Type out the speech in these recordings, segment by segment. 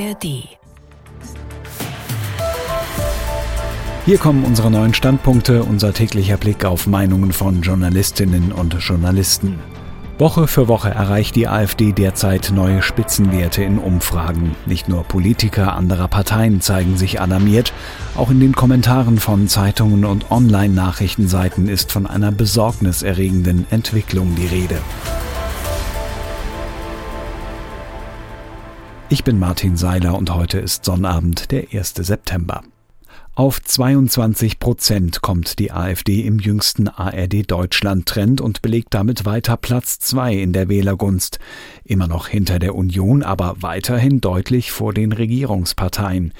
ARD. Hier kommen unsere neuen Standpunkte, unser täglicher Blick auf Meinungen von Journalistinnen und Journalisten. Woche für Woche erreicht die AfD derzeit neue Spitzenwerte in Umfragen. Nicht nur Politiker anderer Parteien zeigen sich alarmiert, auch in den Kommentaren von Zeitungen und Online-Nachrichtenseiten ist von einer besorgniserregenden Entwicklung die Rede. Ich bin Martin Seiler und heute ist Sonnabend, der 1. September. Auf 22 Prozent kommt die AfD im jüngsten ARD-Deutschland-Trend und belegt damit weiter Platz zwei in der Wählergunst. Immer noch hinter der Union, aber weiterhin deutlich vor den Regierungsparteien.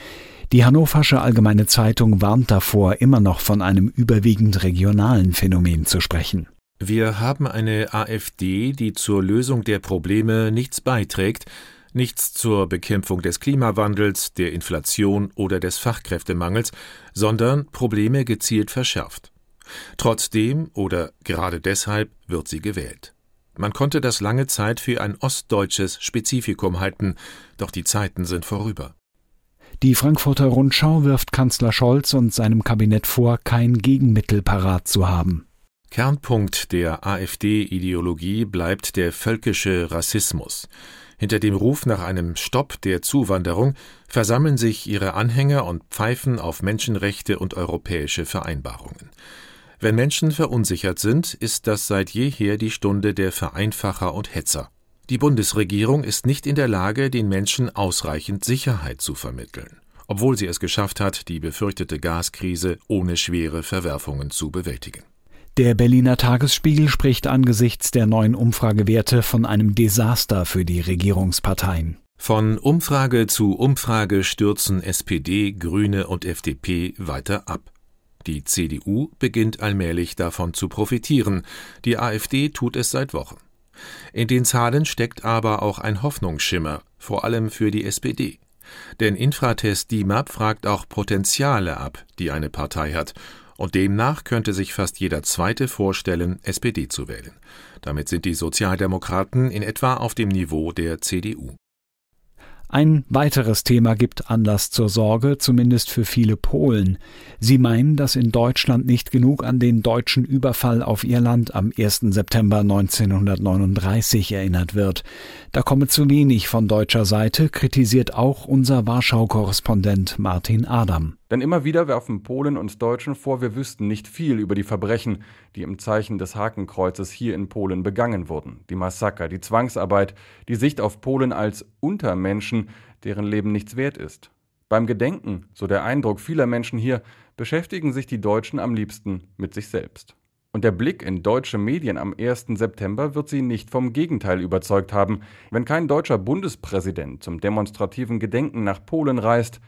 Die Hannoversche Allgemeine Zeitung warnt davor, immer noch von einem überwiegend regionalen Phänomen zu sprechen. Wir haben eine AfD, die zur Lösung der Probleme nichts beiträgt, nichts zur Bekämpfung des Klimawandels, der Inflation oder des Fachkräftemangels, sondern Probleme gezielt verschärft. Trotzdem oder gerade deshalb wird sie gewählt. Man konnte das lange Zeit für ein ostdeutsches Spezifikum halten, doch die Zeiten sind vorüber. Die Frankfurter Rundschau wirft Kanzler Scholz und seinem Kabinett vor, kein Gegenmittel parat zu haben. Kernpunkt der AfD-Ideologie bleibt der völkische Rassismus. Hinter dem Ruf nach einem Stopp der Zuwanderung versammeln sich ihre Anhänger und pfeifen auf Menschenrechte und europäische Vereinbarungen. Wenn Menschen verunsichert sind, ist das seit jeher die Stunde der Vereinfacher und Hetzer. Die Bundesregierung ist nicht in der Lage, den Menschen ausreichend Sicherheit zu vermitteln, obwohl sie es geschafft hat, die befürchtete Gaskrise ohne schwere Verwerfungen zu bewältigen. Der Berliner Tagesspiegel spricht angesichts der neuen Umfragewerte von einem Desaster für die Regierungsparteien. Von Umfrage zu Umfrage stürzen SPD, Grüne und FDP weiter ab. Die CDU beginnt allmählich davon zu profitieren, die AfD tut es seit Wochen. In den Zahlen steckt aber auch ein Hoffnungsschimmer, vor allem für die SPD. Denn Infratest DIMAP fragt auch Potenziale ab, die eine Partei hat, und demnach könnte sich fast jeder Zweite vorstellen, SPD zu wählen. Damit sind die Sozialdemokraten in etwa auf dem Niveau der CDU. Ein weiteres Thema gibt Anlass zur Sorge, zumindest für viele Polen. Sie meinen, dass in Deutschland nicht genug an den deutschen Überfall auf ihr Land am 1. September 1939 erinnert wird. Da komme zu wenig von deutscher Seite, kritisiert auch unser Warschau-Korrespondent Martin Adam. Denn immer wieder werfen Polen und Deutschen vor, wir wüssten nicht viel über die Verbrechen, die im Zeichen des Hakenkreuzes hier in Polen begangen wurden. Die Massaker, die Zwangsarbeit, die Sicht auf Polen als Untermenschen, deren Leben nichts wert ist. Beim Gedenken, so der Eindruck vieler Menschen hier, beschäftigen sich die Deutschen am liebsten mit sich selbst. Und der Blick in deutsche Medien am 1. September wird sie nicht vom Gegenteil überzeugt haben. Wenn kein deutscher Bundespräsident zum demonstrativen Gedenken nach Polen reist,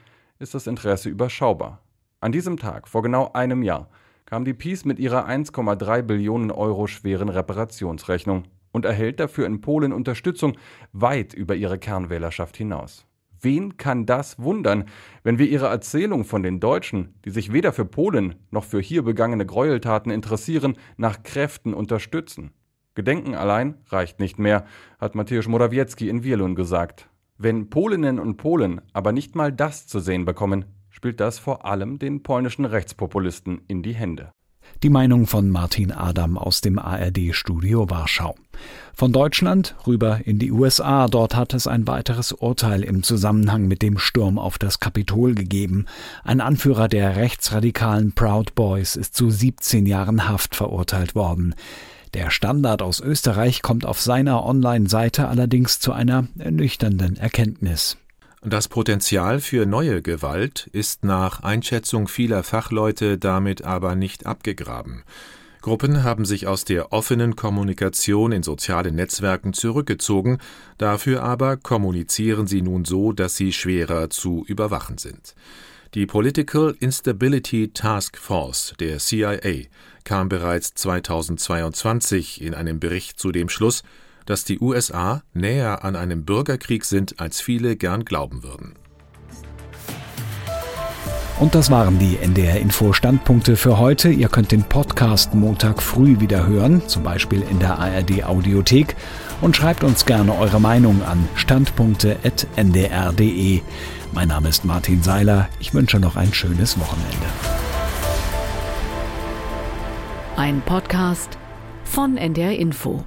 ist das Interesse überschaubar. An diesem Tag, vor genau einem Jahr, kam die Peace mit ihrer 1,3 Billionen Euro schweren Reparationsrechnung und erhält dafür in Polen Unterstützung weit über ihre Kernwählerschaft hinaus. Wen kann das wundern, wenn wir ihre Erzählung von den Deutschen, die sich weder für Polen noch für hier begangene Gräueltaten interessieren, nach Kräften unterstützen? Gedenken allein reicht nicht mehr, hat Mateusz Morawiecki in Wirlun gesagt. Wenn Polinnen und Polen aber nicht mal das zu sehen bekommen, spielt das vor allem den polnischen Rechtspopulisten in die Hände. Die Meinung von Martin Adam aus dem ARD-Studio Warschau. Von Deutschland rüber in die USA. Dort hat es ein weiteres Urteil im Zusammenhang mit dem Sturm auf das Kapitol gegeben. Ein Anführer der rechtsradikalen Proud Boys ist zu 17 Jahren Haft verurteilt worden. Der Standard aus Österreich kommt auf seiner Online-Seite allerdings zu einer ernüchternden Erkenntnis. Das Potenzial für neue Gewalt ist nach Einschätzung vieler Fachleute damit aber nicht abgegraben. Gruppen haben sich aus der offenen Kommunikation in sozialen Netzwerken zurückgezogen, dafür aber kommunizieren sie nun so, dass sie schwerer zu überwachen sind. Die Political Instability Task Force der CIA kam bereits 2022 in einem Bericht zu dem Schluss, dass die USA näher an einem Bürgerkrieg sind, als viele gern glauben würden. Und das waren die NDR Info Standpunkte für heute. Ihr könnt den Podcast Montag früh wieder hören, zum Beispiel in der ARD Audiothek. Und schreibt uns gerne eure Meinung an standpunkte.ndr.de. Mein Name ist Martin Seiler. Ich wünsche noch ein schönes Wochenende. Ein Podcast von NDR Info.